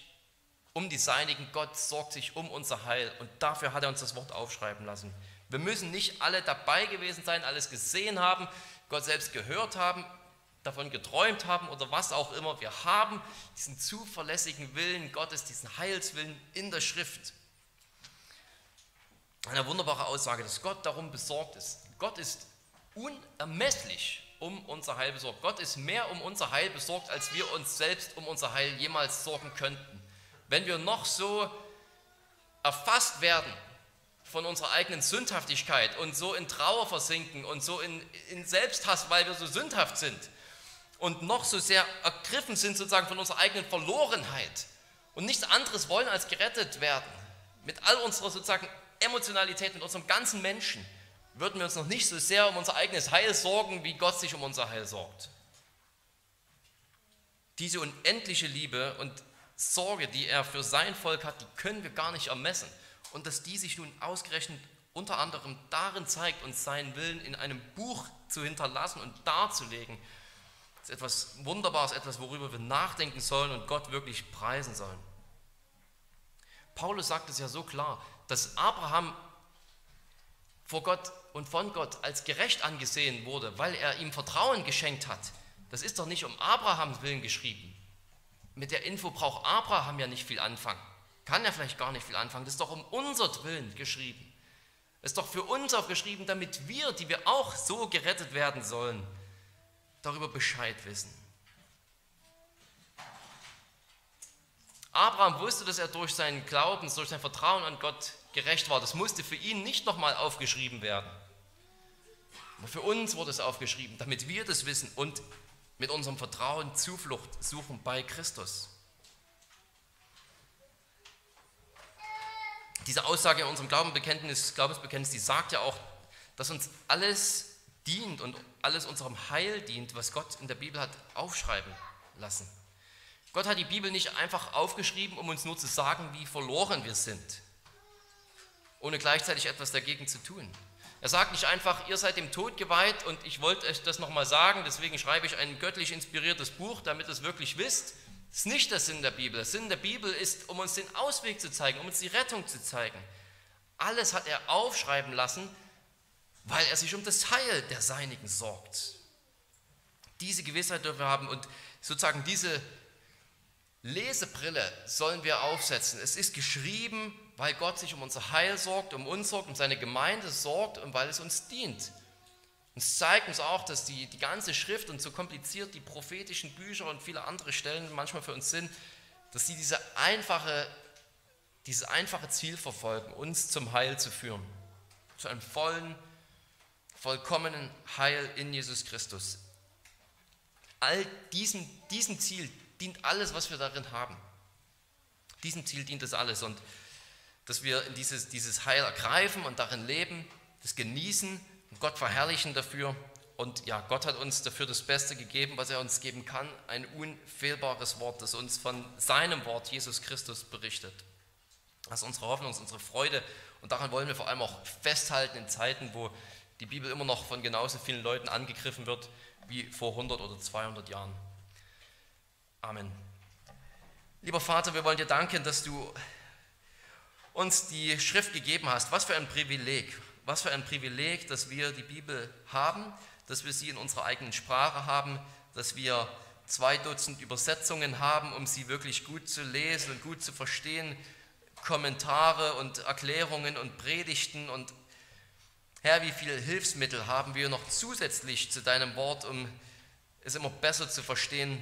um die Seinigen, Gott sorgt sich um unser Heil und dafür hat er uns das Wort aufschreiben lassen. Wir müssen nicht alle dabei gewesen sein, alles gesehen haben, Gott selbst gehört haben, davon geträumt haben oder was auch immer. Wir haben diesen zuverlässigen Willen Gottes, diesen Heilswillen in der Schrift. Eine wunderbare Aussage, dass Gott darum besorgt ist. Gott ist unermesslich um unser Heil besorgt. Gott ist mehr um unser Heil besorgt, als wir uns selbst um unser Heil jemals sorgen könnten. Wenn wir noch so erfasst werden von unserer eigenen Sündhaftigkeit und so in Trauer versinken und so in, in Selbsthass, weil wir so sündhaft sind und noch so sehr ergriffen sind sozusagen von unserer eigenen Verlorenheit und nichts anderes wollen als gerettet werden, mit all unserer sozusagen Emotionalität, mit unserem ganzen Menschen, würden wir uns noch nicht so sehr um unser eigenes Heil sorgen, wie Gott sich um unser Heil sorgt. Diese unendliche Liebe und Sorge, die er für sein Volk hat, die können wir gar nicht ermessen und dass die sich nun ausgerechnet unter anderem darin zeigt, uns seinen Willen in einem Buch zu hinterlassen und darzulegen, ist etwas Wunderbares, etwas, worüber wir nachdenken sollen und Gott wirklich preisen sollen. Paulus sagt es ja so klar, dass Abraham vor Gott und von Gott als gerecht angesehen wurde, weil er ihm Vertrauen geschenkt hat, das ist doch nicht um Abrahams Willen geschrieben. Mit der Info braucht Abraham ja nicht viel anfangen. Kann er vielleicht gar nicht viel anfangen. Das ist doch um unser Willen geschrieben. Es ist doch für uns aufgeschrieben, damit wir, die wir auch so gerettet werden sollen, darüber Bescheid wissen. Abraham wusste, dass er durch seinen Glauben, durch sein Vertrauen an Gott gerecht war. Das musste für ihn nicht nochmal aufgeschrieben werden. Aber für uns wurde es aufgeschrieben, damit wir das wissen und mit unserem Vertrauen Zuflucht suchen bei Christus. Diese Aussage in unserem Glaubensbekenntnis, Glaubensbekenntnis, die sagt ja auch, dass uns alles dient und alles unserem Heil dient, was Gott in der Bibel hat aufschreiben lassen. Gott hat die Bibel nicht einfach aufgeschrieben, um uns nur zu sagen, wie verloren wir sind, ohne gleichzeitig etwas dagegen zu tun. Er sagt nicht einfach, ihr seid dem Tod geweiht und ich wollte euch das nochmal sagen, deswegen schreibe ich ein göttlich inspiriertes Buch, damit ihr es wirklich wisst. Das ist nicht der Sinn der Bibel. Der Sinn der Bibel ist, um uns den Ausweg zu zeigen, um uns die Rettung zu zeigen. Alles hat er aufschreiben lassen, weil er sich um das Heil der Seinigen sorgt. Diese Gewissheit dürfen wir haben und sozusagen diese Lesebrille sollen wir aufsetzen. Es ist geschrieben, weil Gott sich um unser Heil sorgt, um uns sorgt, um seine Gemeinde sorgt und weil es uns dient. Und es zeigt uns auch, dass die, die ganze Schrift und so kompliziert die prophetischen Bücher und viele andere Stellen manchmal für uns sind, dass sie diese einfache, dieses einfache Ziel verfolgen, uns zum Heil zu führen. Zu einem vollen, vollkommenen Heil in Jesus Christus. All diesem, diesem Ziel dient alles, was wir darin haben. Diesem Ziel dient es alles. Und dass wir dieses, dieses Heil ergreifen und darin leben, das genießen und Gott verherrlichen dafür. Und ja, Gott hat uns dafür das Beste gegeben, was er uns geben kann, ein unfehlbares Wort, das uns von seinem Wort Jesus Christus berichtet. Das ist unsere Hoffnung, das ist unsere Freude und daran wollen wir vor allem auch festhalten in Zeiten, wo die Bibel immer noch von genauso vielen Leuten angegriffen wird wie vor 100 oder 200 Jahren. Amen. Lieber Vater, wir wollen dir danken, dass du uns die Schrift gegeben hast. Was für ein Privileg. Was für ein Privileg, dass wir die Bibel haben, dass wir sie in unserer eigenen Sprache haben, dass wir zwei Dutzend Übersetzungen haben, um sie wirklich gut zu lesen und gut zu verstehen, Kommentare und Erklärungen und Predigten und Herr, wie viele Hilfsmittel haben wir noch zusätzlich zu deinem Wort, um es immer besser zu verstehen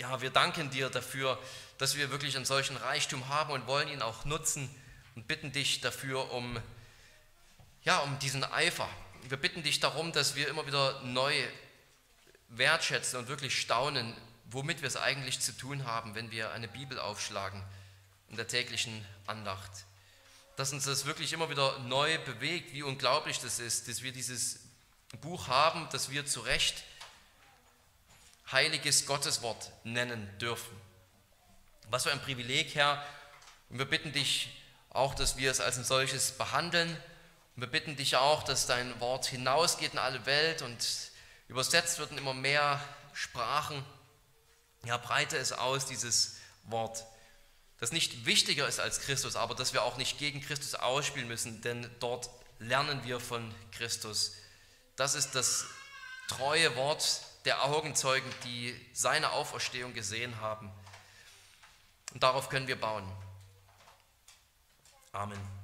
ja, wir danken dir dafür, dass wir wirklich einen solchen Reichtum haben und wollen ihn auch nutzen und bitten dich dafür um, ja, um diesen Eifer. Wir bitten dich darum, dass wir immer wieder neu wertschätzen und wirklich staunen, womit wir es eigentlich zu tun haben, wenn wir eine Bibel aufschlagen in der täglichen Andacht. Dass uns das wirklich immer wieder neu bewegt, wie unglaublich das ist, dass wir dieses Buch haben, dass wir zu Recht heiliges Gotteswort nennen dürfen. Was für ein Privileg, Herr. Und wir bitten dich auch, dass wir es als ein solches behandeln. Und wir bitten dich auch, dass dein Wort hinausgeht in alle Welt und übersetzt wird in immer mehr Sprachen. Ja, breite es aus, dieses Wort. Das nicht wichtiger ist als Christus, aber dass wir auch nicht gegen Christus ausspielen müssen, denn dort lernen wir von Christus. Das ist das treue Wort der Augenzeugen, die seine Auferstehung gesehen haben. Und darauf können wir bauen. Amen.